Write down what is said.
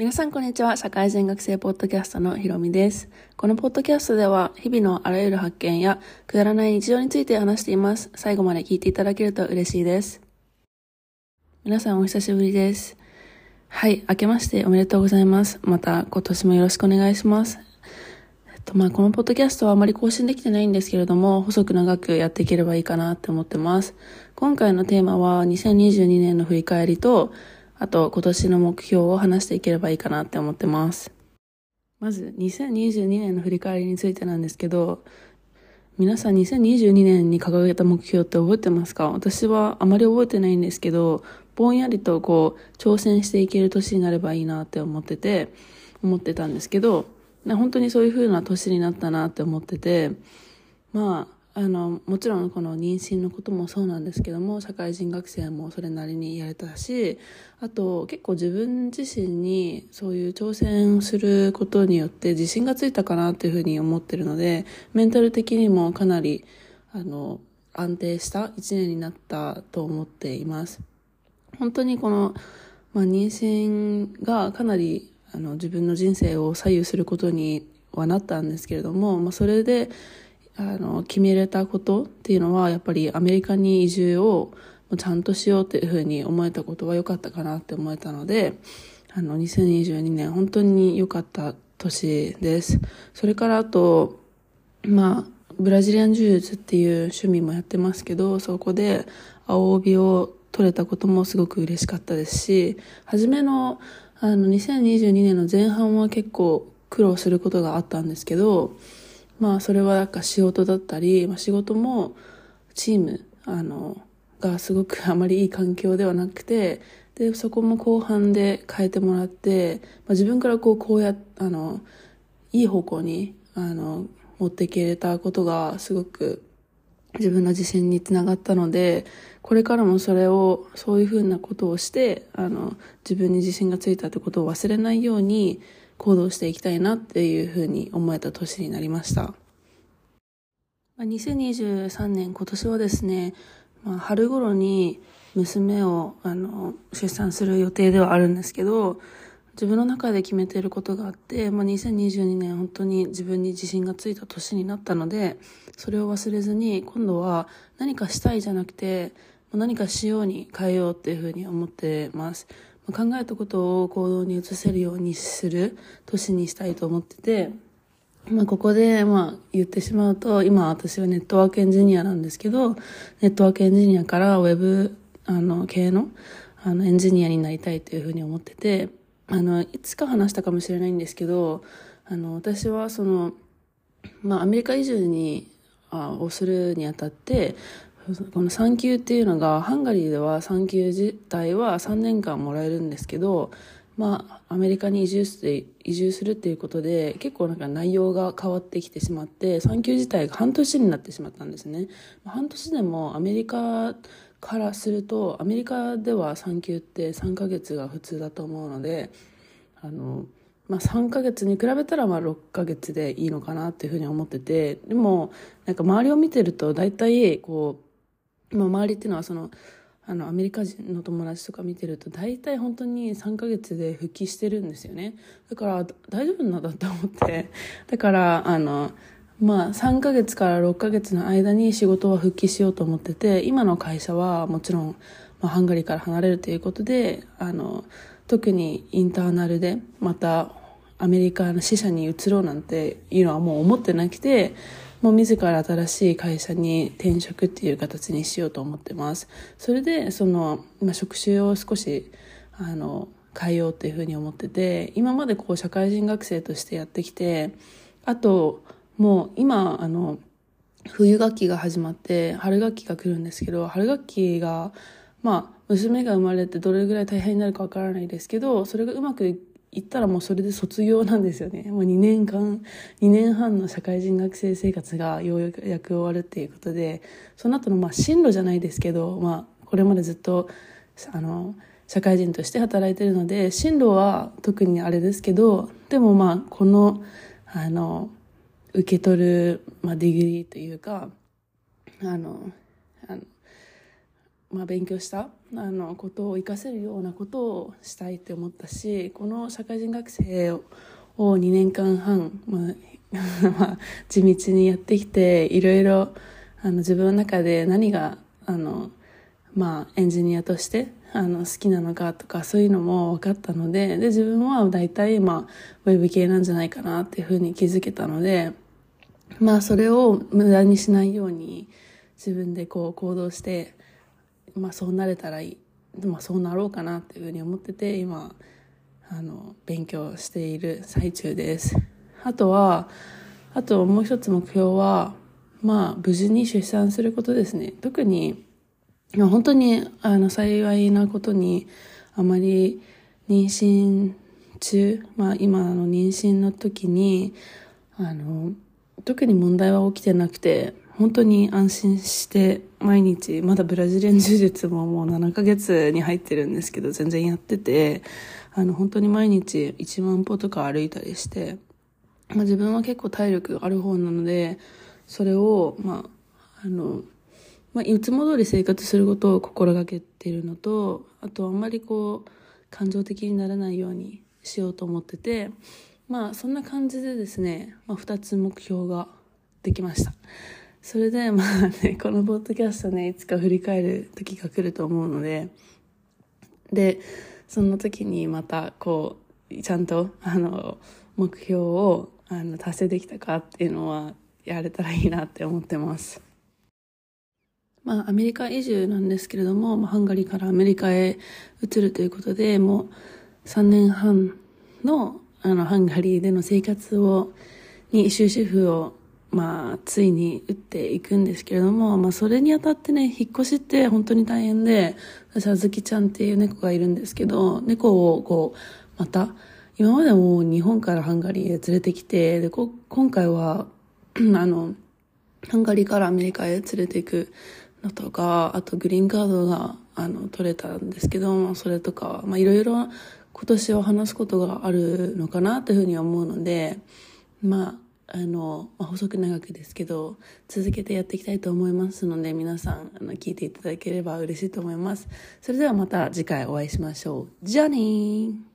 皆さんこんにちは。社会人学生ポッドキャストのひろみです。このポッドキャストでは日々のあらゆる発見やくだらない日常について話しています。最後まで聞いていただけると嬉しいです。皆さんお久しぶりです。はい、明けましておめでとうございます。また今年もよろしくお願いします。えっと、まあ、このポッドキャストはあまり更新できてないんですけれども、細く長くやっていければいいかなって思ってます。今回のテーマは2022年の振り返りと、あと今年の目標を話していければいいかなって思ってます。まず2022年の振り返りについてなんですけど、皆さん2022年に掲げた目標って覚えてますか？私はあまり覚えてないんですけど、ぼんやりとこう挑戦していける年になればいいなって思ってて、思ってたんですけど、本当にそういう風な年になったなって思ってて、まあ、あのもちろんこの妊娠のこともそうなんですけども社会人学生もそれなりにやれたしあと結構自分自身にそういう挑戦をすることによって自信がついたかなっていうふうに思ってるのでメンタル的にもかなりあの安定した一年になったと思っています。本当にこの、まあ、妊娠がかなりあの自分の人生を左右することにはなったんですけれども、まあ、それであの決めれたことっていうのはやっぱりアメリカに移住をちゃんとしようっていうふうに思えたことは良かったかなって思えたのであの2022年本当に良かった年です。それからあとまあブラジリアン柔術っていう趣味もやってますけどそこで青帯を取れたこともすごく嬉しかったですし初めのあの2022年の前半は結構苦労することがあったんですけどまあそれはなんか仕事だったり、まあ、仕事もチームあのがすごくあまりいい環境ではなくてでそこも後半で変えてもらって、まあ、自分からこうこうやあのいい方向にあの持っていけれたことがすごく自分の自信につながったのでこれからもそれをそういうふうなことをしてあの自分に自信がついたってことを忘れないように行動していきたいなっていうふうに思えた年になりました。2023年今年はですね、まあ、春頃に娘をあの出産する予定ではあるんですけど自分の中で決めていることがあって、まあ、2022年本当に自分に自信がついた年になったのでそれを忘れずに今度は何かしたいじゃなくて何かしように変えようっていうふうに思ってます。考えたことを行動に移せるようにする年にしたいと思ってて、まあ、ここで、まあ、言ってしまうと、今私はネットワークエンジニアなんですけど、ネットワークエンジニアからウェブ、あの、系の、あの、エンジニアになりたいというふうに思ってて、あの、いつか話したかもしれないんですけど、あの、私はその、まあ、アメリカ移住に、あをするにあたって、この産休っていうのがハンガリーでは産休自体は3年間もらえるんですけど、まあ、アメリカに移住して移住するっていうことで結構なんか内容が変わってきてしまって産休自体が半年になってしまったんですね。半年でもアメリカからするとアメリカでは産休って3ヶ月が普通だと思うのであのまあ、3ヶ月に比べたらまあ6ヶ月でいいのかなっていうふうに思っててでもなんか周りを見てると大体こうまあ、周りっていうのはそのあのアメリカ人の友達とか見てると大体本当に3ヶ月で復帰してるんですよね。だから大丈夫なんだって思って。だからあのまあ3ヶ月から6ヶ月の間に仕事は復帰しようと思ってて今の会社はもちろん、まあ、ハンガリーから離れるということであの特にインターナルでまたアメリカの支社に移ろうなんていうのはもう思ってなくてもう自ら新しい会社に転職っていう形にしようと思ってます。それで、その、ま、職種を少し、あの、変えようっていうふうに思ってて、今までこう社会人学生としてやってきて、あと、もう今、あの、冬学期が始まって春学期が来るんですけど、春学期が、まあ、娘が生まれてどれぐらい大変になるかわからないですけど、それがうまく行ったらもうそれで卒業なんですよね。もう2年間、2年半の社会人学生生活がようやく終わるっていうことで、その後のまあ進路じゃないですけど、まあこれまでずっと、あの、社会人として働いてるので、進路は特にあれですけど、でもまあこの、あの、受け取る、まあ、 degree というか、あのまあ、勉強したあのことを活かせるようなことをしたいって思ったしこの社会人学生を2年間半、まあ、地道にやってきていろいろあの自分の中で何があの、まあ、エンジニアとしてあの好きなのかとかそういうのも分かったのでで自分は大体、まあ、ウェブ系なんじゃないかなっていうふうに気づけたので、まあ、それを無駄にしないように自分でこう行動して、まあ、そうなれたらいい、まあ、そうなろうかなっていうふうに思ってて今あの勉強している最中です。あとはあともう一つ目標はまあ無事に出産することですね。特に本当にあの幸いなことにあまり妊娠中、まあ、今の妊娠の時にあの特に問題は起きてなくて本当に安心して毎日まだブラジリアン柔術ももう7ヶ月に入ってるんですけど全然やっててあの本当に毎日1万歩とか歩いたりして、まあ、自分は結構体力ある方なのでそれをまああのまあ、いつも通り生活することを心がけてるのとあとあんまりこう感情的にならないようにしようと思っててまあそんな感じでですね、まあ、2つ目標ができました。それでまあねこのポッドキャストねいつか振り返る時が来ると思うので。でその時にまたこうちゃんとあの目標をあの達成できたかっていうのはやれたらいいなって思ってます。まあ、アメリカ移住なんですけれども、まあ、ハンガリーからアメリカへ移るということで、もう3年半のあのハンガリーでの生活を、に終止符を、まあ、ついに打っていくんですけれども、まあ、それにあたってね、引っ越しって本当に大変で、私はずきちゃんっていう猫がいるんですけど、猫をこう、また、今までも日本からハンガリーへ連れてきて、で、こ今回は、あの、ハンガリーからアメリカへ連れていくのとか、あとグリーンカードが、あの、取れたんですけど、それとか、まあいろいろ今年は話すことがあるのかなというふうに思うので、まあ、あの、まあ、細く長くですけど、続けてやっていきたいと思いますので、皆さん、あの、聞いていただければ嬉しいと思います。それではまた次回お会いしましょう。じゃあねー